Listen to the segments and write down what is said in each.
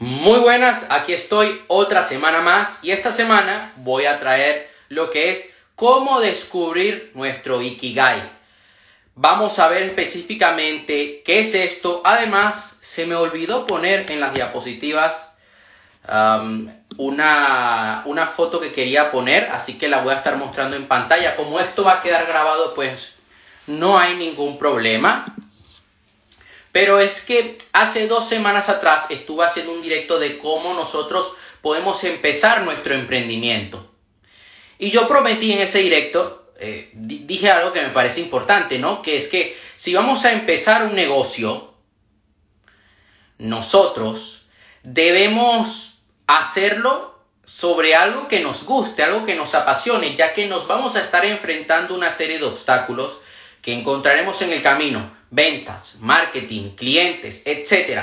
Muy buenas, aquí estoy otra semana más y esta semana voy a traer lo que es cómo descubrir nuestro Ikigai. Vamos a ver específicamente qué es esto. Además, se me olvidó poner en las diapositivas um, una, una foto que quería poner, así que la voy a estar mostrando en pantalla. Como esto va a quedar grabado, pues no hay ningún problema. Pero es que hace dos semanas atrás estuve haciendo un directo de cómo nosotros podemos empezar nuestro emprendimiento. Y yo prometí en ese directo, eh, dije algo que me parece importante, ¿no? Que es que si vamos a empezar un negocio, nosotros debemos hacerlo sobre algo que nos guste, algo que nos apasione, ya que nos vamos a estar enfrentando una serie de obstáculos que encontraremos en el camino ventas, marketing, clientes, etc.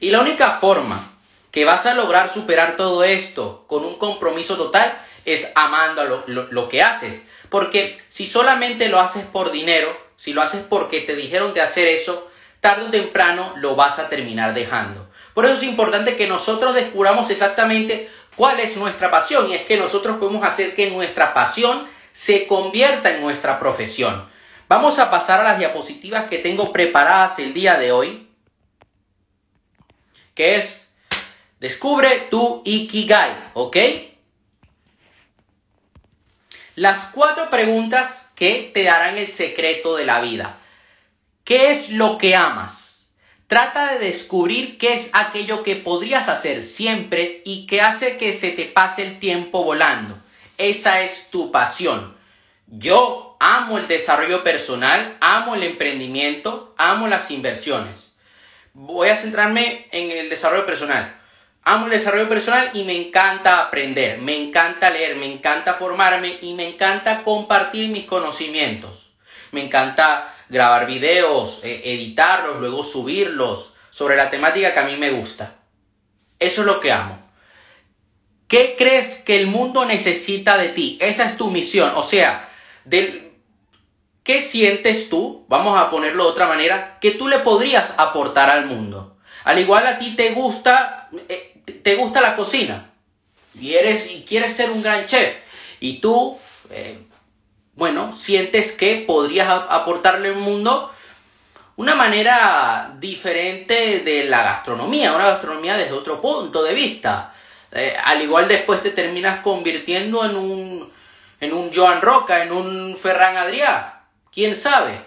Y la única forma que vas a lograr superar todo esto con un compromiso total es amando lo, que haces. Porque si solamente lo haces por dinero, si lo haces porque te dijeron de hacer eso, tarde o temprano lo vas a terminar dejando. Por eso es importante que nosotros descubramos exactamente cuál es nuestra pasión y es que nosotros podemos hacer que nuestra pasión se convierta en nuestra profesión. Vamos a pasar a las diapositivas que tengo preparadas el día de hoy, que es Descubre tu Ikigai, ¿ok? Las cuatro preguntas que te darán el secreto de la vida. ¿Qué es lo que amas? Trata de descubrir qué es aquello que podrías hacer siempre y que hace que se te pase el tiempo volando. Esa es tu pasión. Yo amo el desarrollo personal, amo el emprendimiento, amo las inversiones. Voy a centrarme en el desarrollo personal. Amo el desarrollo personal y me encanta aprender, me encanta leer, me encanta formarme y me encanta compartir mis conocimientos. Me encanta grabar videos, eh, editarlos, luego subirlos sobre la temática que a mí me gusta. Eso es lo que amo. ¿Qué crees que el mundo necesita de ti? Esa es tu misión. O sea, del, ¿Qué sientes tú? Vamos a ponerlo de otra manera, que tú le podrías aportar al mundo. Al igual a ti te gusta, eh, te gusta la cocina y eres y quieres ser un gran chef y tú, eh, bueno, sientes que podrías aportarle al mundo una manera diferente de la gastronomía, una gastronomía desde otro punto de vista. Eh, al igual después te terminas convirtiendo en un, en un Joan Roca, en un Ferran Adrià ¿Quién sabe?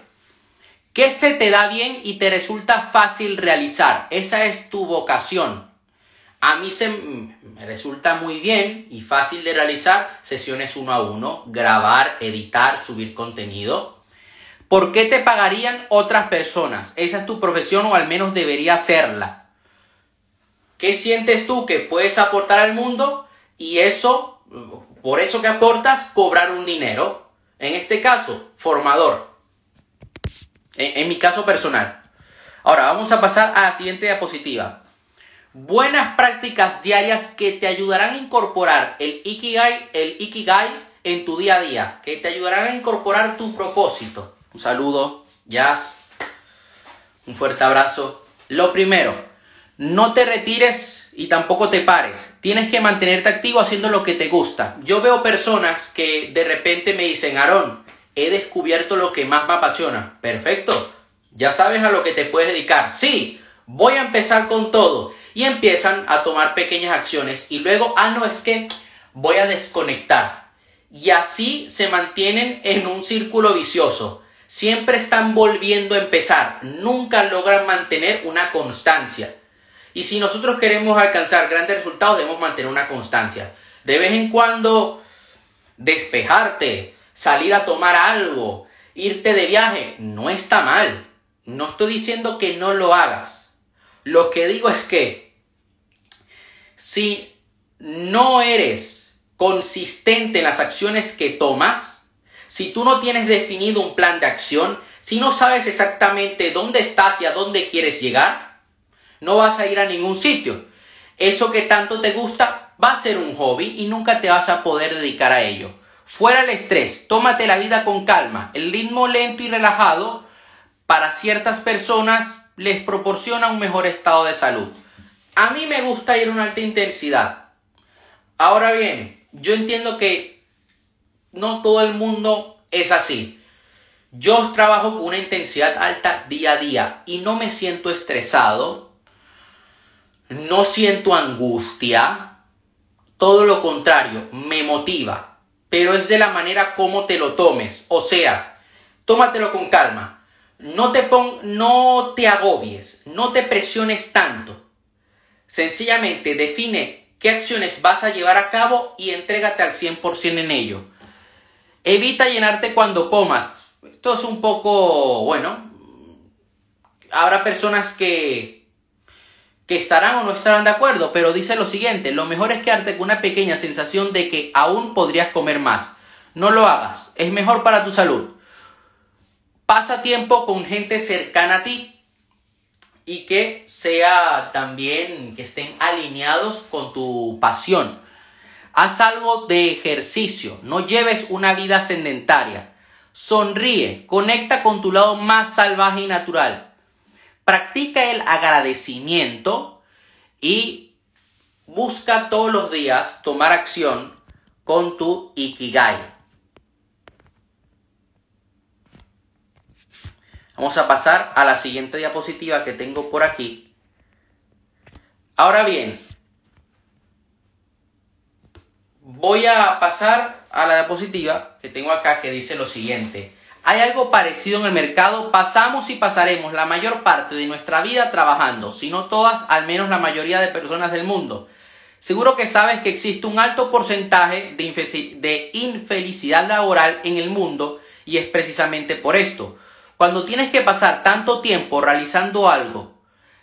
¿Qué se te da bien y te resulta fácil realizar? Esa es tu vocación. A mí se me resulta muy bien y fácil de realizar sesiones uno a uno, grabar, editar, subir contenido. ¿Por qué te pagarían otras personas? Esa es tu profesión o al menos debería serla. ¿Qué sientes tú que puedes aportar al mundo? Y eso, por eso que aportas, cobrar un dinero. En este caso, formador. En, mi caso personal. Ahora, vamos a pasar a la siguiente diapositiva. Buenas prácticas diarias que te ayudarán a incorporar el Ikigai, el Ikigai en tu día a día, que te ayudarán a incorporar tu propósito. Un saludo, Jazz. Un fuerte abrazo. Lo primero, no te retires y tampoco te pares. Tienes que mantenerte activo haciendo lo que te gusta. Yo veo personas que de repente me dicen, Aarón, he descubierto lo que más me apasiona. Perfecto. Ya sabes a lo que te puedes dedicar. Sí, voy a empezar con todo. Y empiezan a tomar pequeñas acciones y luego, ah, no, es que voy a desconectar. Y así se mantienen en un círculo vicioso. Siempre están volviendo a empezar. Nunca logran mantener una constancia. Y si nosotros queremos alcanzar grandes resultados, debemos mantener una constancia. De vez en cuando despejarte, salir a tomar algo, irte de viaje, no está mal. No estoy diciendo que no lo hagas. Lo que digo es que si no eres consistente en las acciones que tomas, si tú no tienes definido un plan de acción, si no sabes exactamente dónde estás y a dónde quieres llegar, no vas a ir a ningún sitio. Eso que tanto te gusta va a ser un hobby y nunca te vas a poder dedicar a ello. Fuera el estrés, tómate la vida con calma. El ritmo lento y relajado para ciertas personas les proporciona un mejor estado de salud. a mí me gusta ir a una alta intensidad. Ahora bien, yo entiendo que no todo el mundo es así. Yo trabajo con una intensidad alta día a día y no me siento estresado, no siento angustia, todo lo contrario, me motiva, pero es de la manera como te lo tomes, o sea, tómatelo con calma, no te, no te agobies, no te presiones tanto, sencillamente define qué acciones vas a llevar a cabo y entrégate al 100% en ello. Evita llenarte cuando comas. Esto es un poco, bueno, habrá personas que, que estarán o no estarán de acuerdo, pero dice lo siguiente, lo mejor es quedarte con una pequeña sensación de que aún podrías comer más. No lo hagas, es mejor para tu salud. Pasa tiempo con gente cercana a ti, y que sea también que estén alineados con tu pasión. Haz algo de ejercicio, no lleves una vida sedentaria. Sonríe, conecta con tu lado más salvaje y natural. Practica el agradecimiento y busca todos los días tomar acción con tu Ikigai. Vamos a pasar a la siguiente diapositiva que tengo por aquí. Ahora bien, voy a pasar a la diapositiva que tengo acá que dice lo siguiente. Hay algo parecido en el mercado, pasamos y pasaremos la mayor parte de nuestra vida trabajando, si no todas, al menos la mayoría de personas del mundo. Seguro que sabes que existe un alto porcentaje de infelicidad laboral en el mundo y es precisamente por esto. Cuando tienes que pasar tanto tiempo realizando algo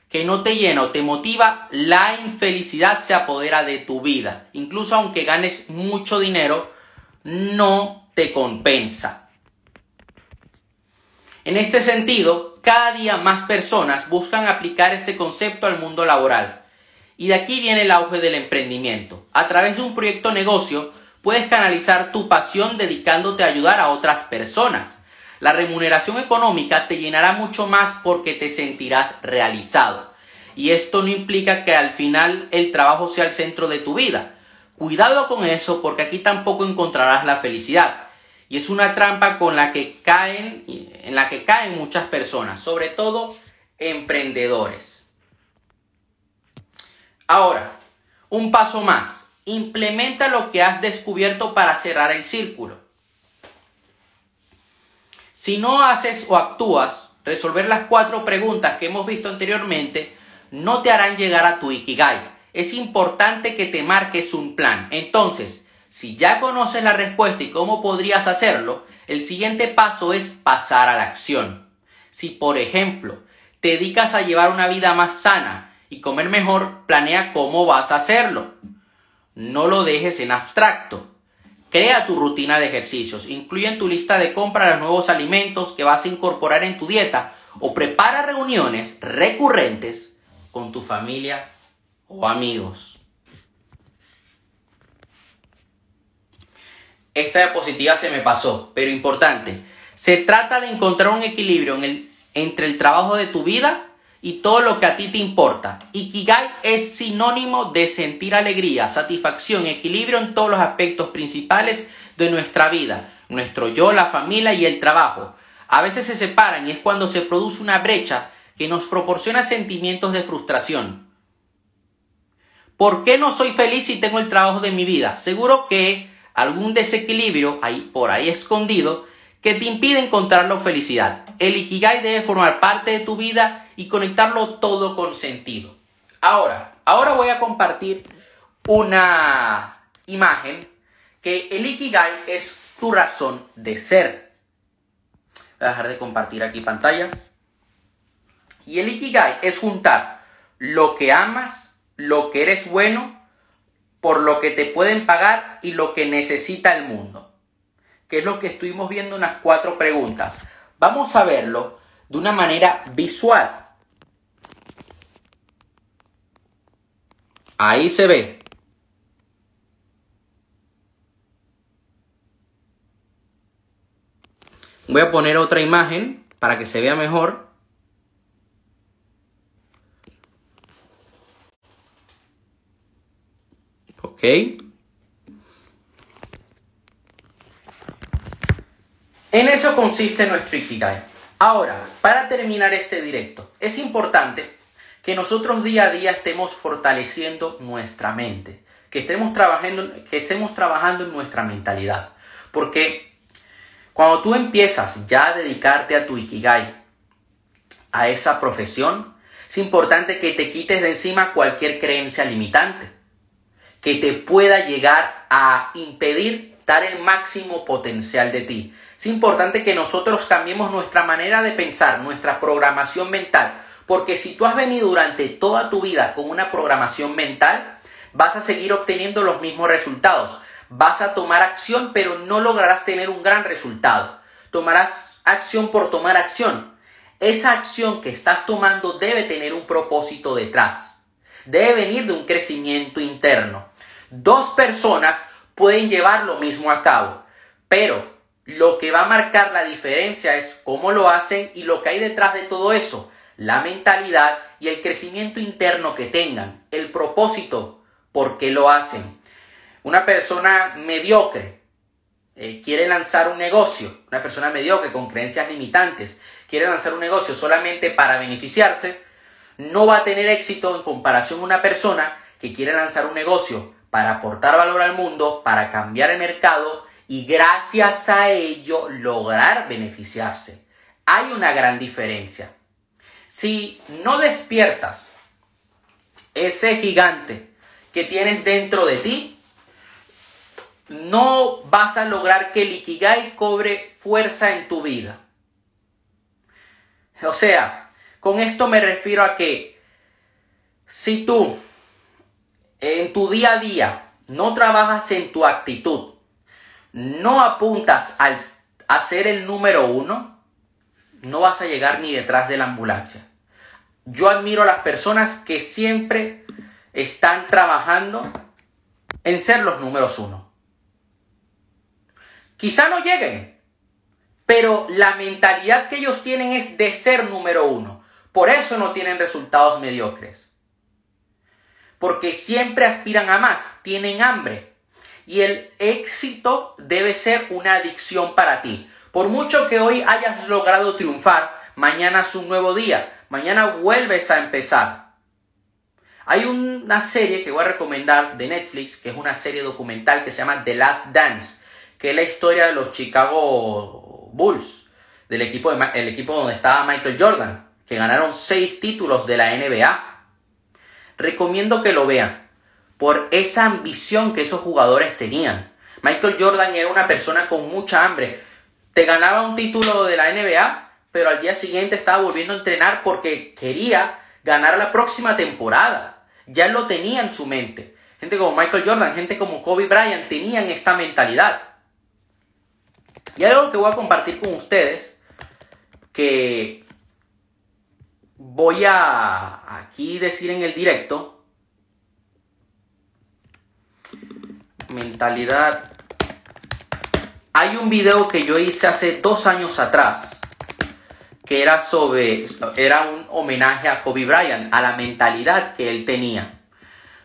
que no te llena o te motiva, la infelicidad se apodera de tu vida. Incluso aunque ganes mucho dinero, no te compensa. En este sentido, cada día más personas buscan aplicar este concepto al mundo laboral. Y de aquí viene el auge del emprendimiento. A través de un proyecto negocio, puedes canalizar tu pasión dedicándote a ayudar a otras personas la remuneración económica te llenará mucho más porque te sentirás realizado. Y esto no implica que al final el trabajo sea el centro de tu vida. Cuidado con eso porque aquí tampoco encontrarás la felicidad. Y es una trampa con la que caen, en la que caen muchas personas, sobre todo emprendedores. Ahora, un paso más. Implementa lo que has descubierto para cerrar el círculo. Si no haces o actúas, resolver las cuatro preguntas que hemos visto anteriormente no te harán llegar a tu Ikigai. Es importante que te marques un plan. Entonces, si ya conoces la respuesta y cómo podrías hacerlo, el siguiente paso es pasar a la acción. Si, por ejemplo, te dedicas a llevar una vida más sana y comer mejor, planea cómo vas a hacerlo. No lo dejes en abstracto. Crea tu rutina de ejercicios, incluye en tu lista de compra los nuevos alimentos que vas a incorporar en tu dieta o prepara reuniones recurrentes con tu familia o amigos. Esta diapositiva se me pasó, pero importante. Se trata de encontrar un equilibrio entre el trabajo de tu vida y todo lo que a ti te importa. Ikigai es sinónimo de sentir alegría, satisfacción, equilibrio en todos los aspectos principales de nuestra vida, nuestro yo, la familia y el trabajo. A veces se separan y es cuando se produce una brecha que nos proporciona sentimientos de frustración. ¿Por qué no soy feliz si tengo el trabajo de mi vida? Seguro que algún desequilibrio ahí por ahí escondido que te impide encontrar la felicidad. El Ikigai debe formar parte de tu vida y conectarlo todo con sentido. Ahora, ahora voy a compartir una imagen que el Ikigai es tu razón de ser. Voy a dejar de compartir aquí pantalla. Y el Ikigai es juntar lo que amas, lo que eres bueno, por lo que te pueden pagar y lo que necesita el mundo que es lo que estuvimos viendo en las cuatro preguntas. Vamos a verlo de una manera visual. Ahí se ve. Voy a poner otra imagen para que se vea mejor. ¿Ok? En eso consiste nuestro Ikigai. Ahora, para terminar este directo, es importante que nosotros día a día estemos fortaleciendo nuestra mente, que estemos trabajando, que estemos trabajando en nuestra mentalidad. Porque cuando tú empiezas ya a dedicarte a tu Ikigai, a esa profesión, es importante que te quites de encima cualquier creencia limitante que te pueda llegar a impedir dar el máximo potencial de ti. Es importante que nosotros cambiemos nuestra manera de pensar, nuestra programación mental, porque si tú has venido durante toda tu vida con una programación mental, vas a seguir obteniendo los mismos resultados. Vas a tomar acción, pero no lograrás tener un gran resultado. Tomarás acción por tomar acción. Esa acción que estás tomando debe tener un propósito detrás. Debe venir de un crecimiento interno. Dos personas pueden llevar lo mismo a cabo, pero lo que va a marcar la diferencia es cómo lo hacen y lo que hay detrás de todo eso, la mentalidad y el crecimiento interno que tengan, el propósito por qué lo hacen. Una persona mediocre eh, quiere lanzar un negocio, una persona mediocre con creencias limitantes, quiere lanzar un negocio solamente para beneficiarse, no va a tener éxito en comparación a una persona que quiere lanzar un negocio para aportar valor al mundo, para cambiar el mercado y gracias a ello lograr beneficiarse. Hay una gran diferencia. Si no despiertas ese gigante que tienes dentro de ti, no vas a lograr que el cobre fuerza en tu vida. O sea, con esto me refiero a que si tú en tu día a día no trabajas en tu actitud, no apuntas al, a ser el número uno, no vas a llegar ni detrás de la ambulancia. Yo admiro a las personas que siempre están trabajando en ser los números uno. Quizá no lleguen, pero la mentalidad que ellos tienen es de ser número uno. Por eso no tienen resultados mediocres. Porque siempre aspiran a más, tienen hambre. Y el éxito debe ser una adicción para ti. Por mucho que hoy hayas logrado triunfar, mañana es un nuevo día. Mañana vuelves a empezar. Hay una serie que voy a recomendar de Netflix, que es una serie documental que se llama The Last Dance, que es la historia de los Chicago Bulls, del equipo, el equipo donde estaba Michael Jordan, que ganaron seis títulos de la NBA. Recomiendo que lo vean por esa ambición que esos jugadores tenían. Michael Jordan era una persona con mucha hambre. Te ganaba un título de la NBA, pero al día siguiente estaba volviendo a entrenar porque quería ganar la próxima temporada. Ya lo tenía en su mente. Gente como Michael Jordan, gente como Kobe Bryant tenían esta mentalidad. Y algo que voy a compartir con ustedes, que voy a aquí decir en el directo, mentalidad. Hay un video que yo hice hace dos años atrás, que era sobre, era un homenaje a Kobe Bryant, a la mentalidad que él tenía.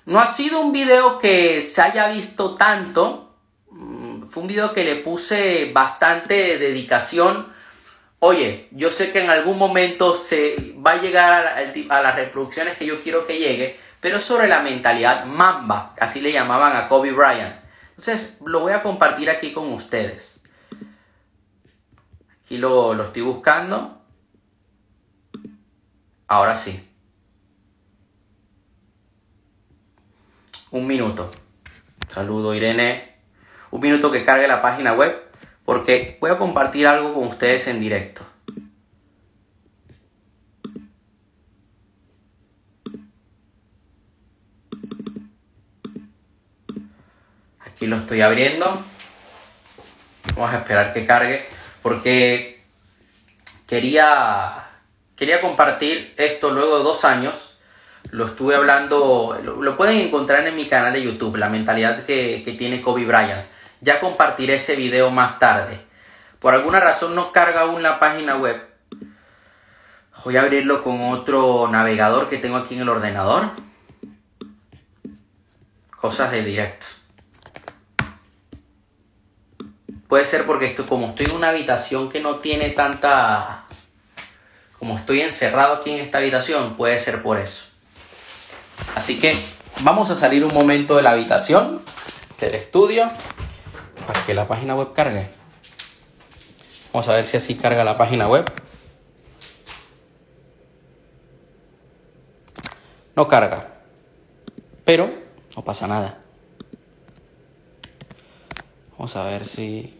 No ha sido un video que se haya visto tanto, fue un video que le puse bastante dedicación. Oye, yo sé que en algún momento se va a llegar a, las reproducciones que yo quiero que llegue, pero sobre la mentalidad mamba, así le llamaban a Kobe Bryant. Entonces, lo voy a compartir aquí con ustedes. Aquí lo, lo estoy buscando. Ahora sí. Un minuto. Saludo Irene un minuto que cargue la página web porque voy a compartir algo con ustedes en directo. Aquí lo estoy abriendo. Vamos a esperar que cargue porque quería, quería compartir esto luego de dos años lo estuve hablando, lo, pueden encontrar en mi canal de YouTube, la mentalidad que, que, tiene Kobe Bryant. Ya compartiré ese video más tarde. Por alguna razón no carga aún la página web. Voy a abrirlo con otro navegador que tengo aquí en el ordenador. cosas del directo. Puede ser porque estoy, como estoy en una habitación que no tiene tanta... Como estoy encerrado aquí en esta habitación, puede ser por eso. Así que vamos a salir un momento de la habitación, del estudio, para que la página web cargue. Vamos a ver si así carga la página web. No carga. Pero no pasa nada. Vamos a ver si...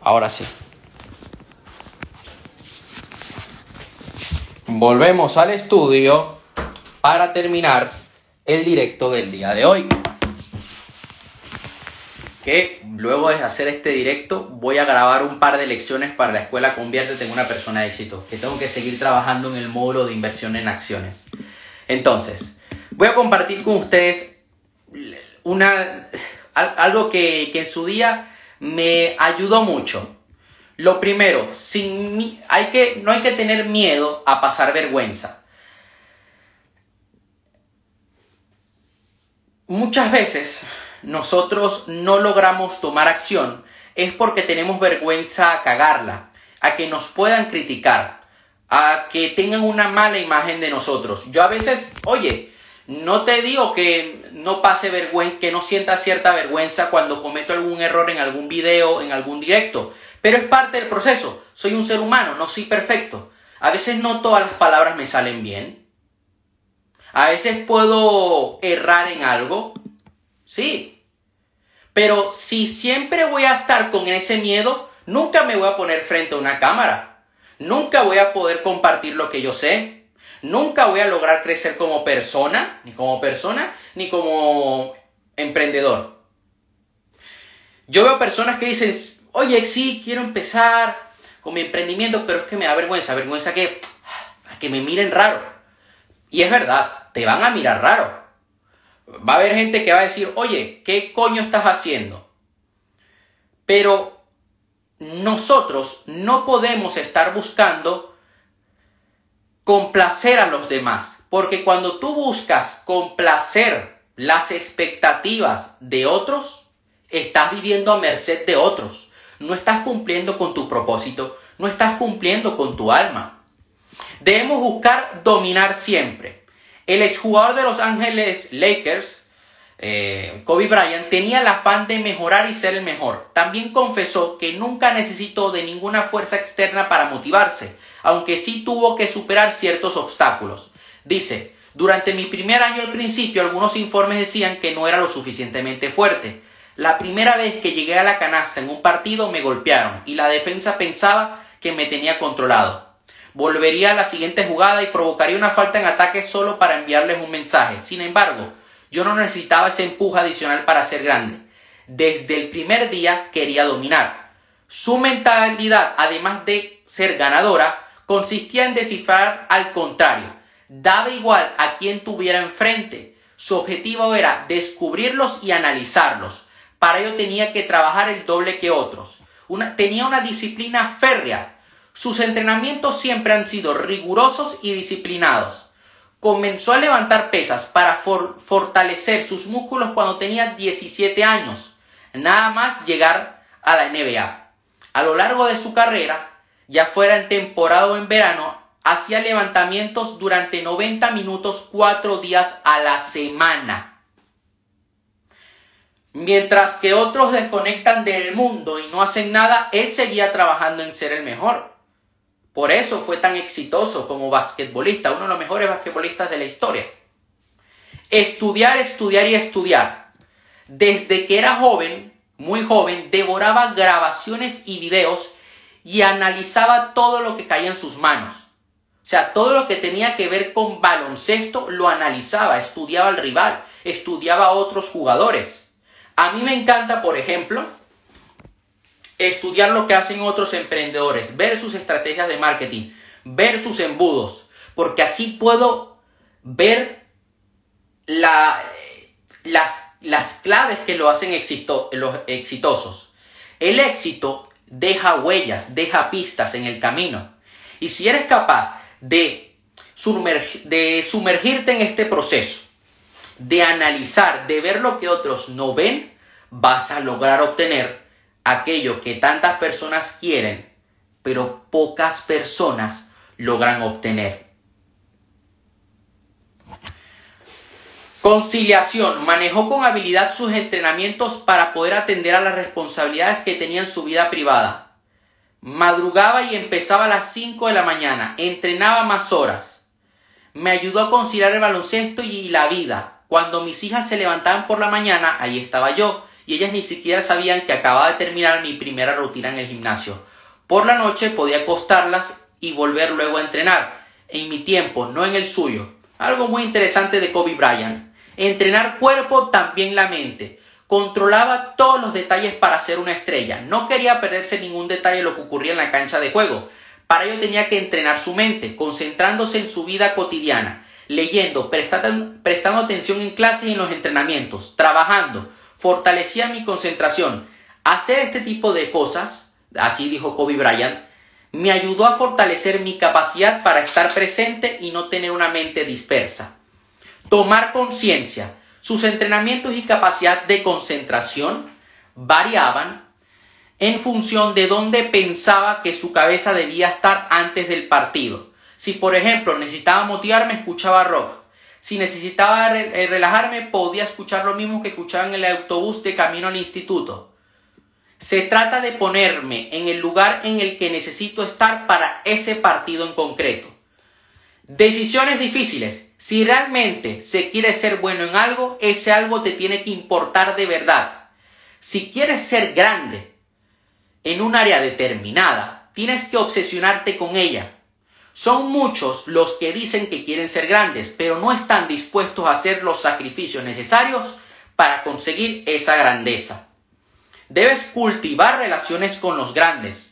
Ahora sí. Volvemos al estudio para terminar el directo del día de hoy. Que luego de hacer este directo voy a grabar un par de lecciones para la escuela Conviértete en una persona de éxito, que tengo que seguir trabajando en el módulo de inversión en acciones. Entonces, voy a compartir con ustedes una, algo que, que en su día me ayudó mucho. Lo primero, sin, hay que, no hay que tener miedo a pasar vergüenza. Muchas veces nosotros no logramos tomar acción es porque tenemos vergüenza a cagarla, a que nos puedan criticar, a que tengan una mala imagen de nosotros. Yo a veces, oye, no te digo que no pase vergüenza, que no sienta cierta vergüenza cuando cometo algún error en algún video, en algún directo, pero es parte del proceso. Soy un ser humano, no soy perfecto. A veces no todas las palabras me salen bien. A veces puedo errar en algo, sí. Pero si siempre voy a estar con ese miedo, nunca me voy a poner frente a una cámara. Nunca voy a poder compartir lo que yo sé. Nunca voy a lograr crecer como persona, ni como persona, ni como emprendedor. Yo veo personas que dicen, oye, sí, quiero empezar con mi emprendimiento, pero es que me da vergüenza, vergüenza que, que me miren raro. Y es verdad, te van a mirar raro. Va a haber gente que va a decir, oye, ¿qué coño estás haciendo? Pero nosotros no podemos estar buscando complacer a los demás, porque cuando tú buscas complacer las expectativas de otros, estás viviendo a merced de otros, no estás cumpliendo con tu propósito, no estás cumpliendo con tu alma. Debemos buscar dominar siempre. El exjugador de Los Ángeles Lakers, eh, Kobe Bryant, tenía el afán de mejorar y ser el mejor. También confesó que nunca necesitó de ninguna fuerza externa para motivarse, aunque sí tuvo que superar ciertos obstáculos. Dice, durante mi primer año al principio algunos informes decían que no era lo suficientemente fuerte. La primera vez que llegué a la canasta en un partido me golpearon y la defensa pensaba que me tenía controlado volvería a la siguiente jugada y provocaría una falta en ataque solo para enviarles un mensaje. Sin embargo, yo no necesitaba ese empuje adicional para ser grande. Desde el primer día quería dominar. Su mentalidad, además de ser ganadora, consistía en descifrar al contrario. Daba igual a quien tuviera enfrente. Su objetivo era descubrirlos y analizarlos. Para ello tenía que trabajar el doble que otros. tenía una disciplina férrea sus entrenamientos siempre han sido rigurosos y disciplinados. Comenzó a levantar pesas para fortalecer sus músculos cuando tenía 17 años, nada más llegar a la NBA. A lo largo de su carrera, ya fuera en temporada o en verano, hacía levantamientos durante 90 minutos 4 días a la semana. Mientras que otros desconectan del mundo y no hacen nada, él seguía trabajando en ser el mejor. Por eso fue tan exitoso como basquetbolista, uno de los mejores basquetbolistas de la historia. Estudiar, estudiar y estudiar. Desde que era joven, muy joven, devoraba grabaciones y videos y analizaba todo lo que caía en sus manos. O sea, todo lo que tenía que ver con baloncesto lo analizaba, estudiaba al rival, estudiaba a otros jugadores. A mí me encanta, por ejemplo, estudiar lo que hacen otros emprendedores, ver sus estrategias de marketing, ver sus embudos, porque así puedo ver la, las, las, claves que lo hacen los exitosos. El éxito deja huellas, deja pistas en el camino. Y si eres capaz de, de sumergirte en este proceso, de analizar, de ver lo que otros no ven, vas a lograr obtener aquello que tantas personas quieren, pero pocas personas logran obtener. Conciliación. Manejó con habilidad sus entrenamientos para poder atender a las responsabilidades que tenía en su vida privada. Madrugaba y empezaba a las 5 de la mañana. Entrenaba más horas. Me ayudó a conciliar el baloncesto y la vida. Cuando mis hijas se levantaban por la mañana, ahí estaba yo, y ellas ni siquiera sabían que acababa de terminar mi primera rutina en el gimnasio. Por la noche podía acostarlas y volver luego a entrenar, en mi tiempo, no en el suyo. Algo muy interesante de Kobe Bryant. Entrenar cuerpo, también la mente. Controlaba todos los detalles para ser una estrella. No quería perderse ningún detalle de lo que ocurría en la cancha de juego. Para ello tenía que entrenar su mente, concentrándose en su vida cotidiana, leyendo, prestando, atención en clases y en los entrenamientos, trabajando. Fortalecía mi concentración. Hacer este tipo de cosas, así dijo Kobe Bryant, me ayudó a fortalecer mi capacidad para estar presente y no tener una mente dispersa. Tomar conciencia. Sus entrenamientos y capacidad de concentración variaban en función de dónde pensaba que su cabeza debía estar antes del partido. Si por ejemplo necesitaba motivarme, escuchaba rock. Si necesitaba eh, relajarme, podía escuchar lo mismo que escuchaba en el autobús de camino al instituto. Se trata de ponerme en el lugar en el que necesito estar para ese partido en concreto. Decisiones difíciles. Si realmente se quiere ser bueno en algo, ese algo te tiene que importar de verdad. Si quieres ser grande en un área determinada, tienes que obsesionarte con ella. Son muchos los que dicen que quieren ser grandes, pero no están dispuestos a hacer los sacrificios necesarios para conseguir esa grandeza. Debes cultivar relaciones con los grandes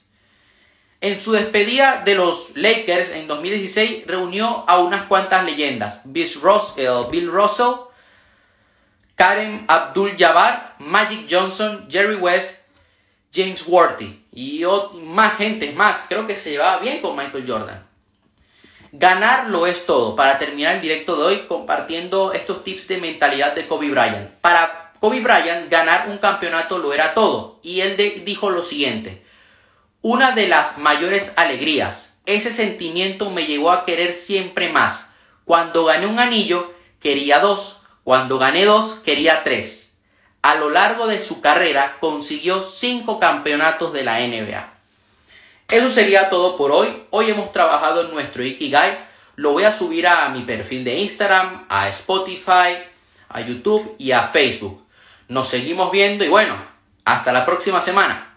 en su despedida de los Lakers en 2016 reunió a unas cuantas leyendas. Bill Russell, Karen Abdul-Jabbar, Magic Johnson, Jerry West, James Worthy y más gente más. Creo que se llevaba bien con Michael Jordan. Ganar lo es todo. Para terminar el directo de hoy compartiendo estos tips de mentalidad de Kobe Bryant. Para Kobe Bryant ganar un campeonato lo era todo. Y él dijo lo siguiente. Una de las mayores alegrías, ese sentimiento me llevó a querer siempre más. Cuando gané un anillo, quería dos. Cuando gané dos, quería tres. A lo largo de su carrera consiguió cinco campeonatos de la NBA. Eso sería todo por hoy. Hoy hemos trabajado en nuestro Ikigai. Lo voy a subir a mi perfil de Instagram, a Spotify, a YouTube y a Facebook. Nos seguimos viendo y bueno, hasta la próxima semana.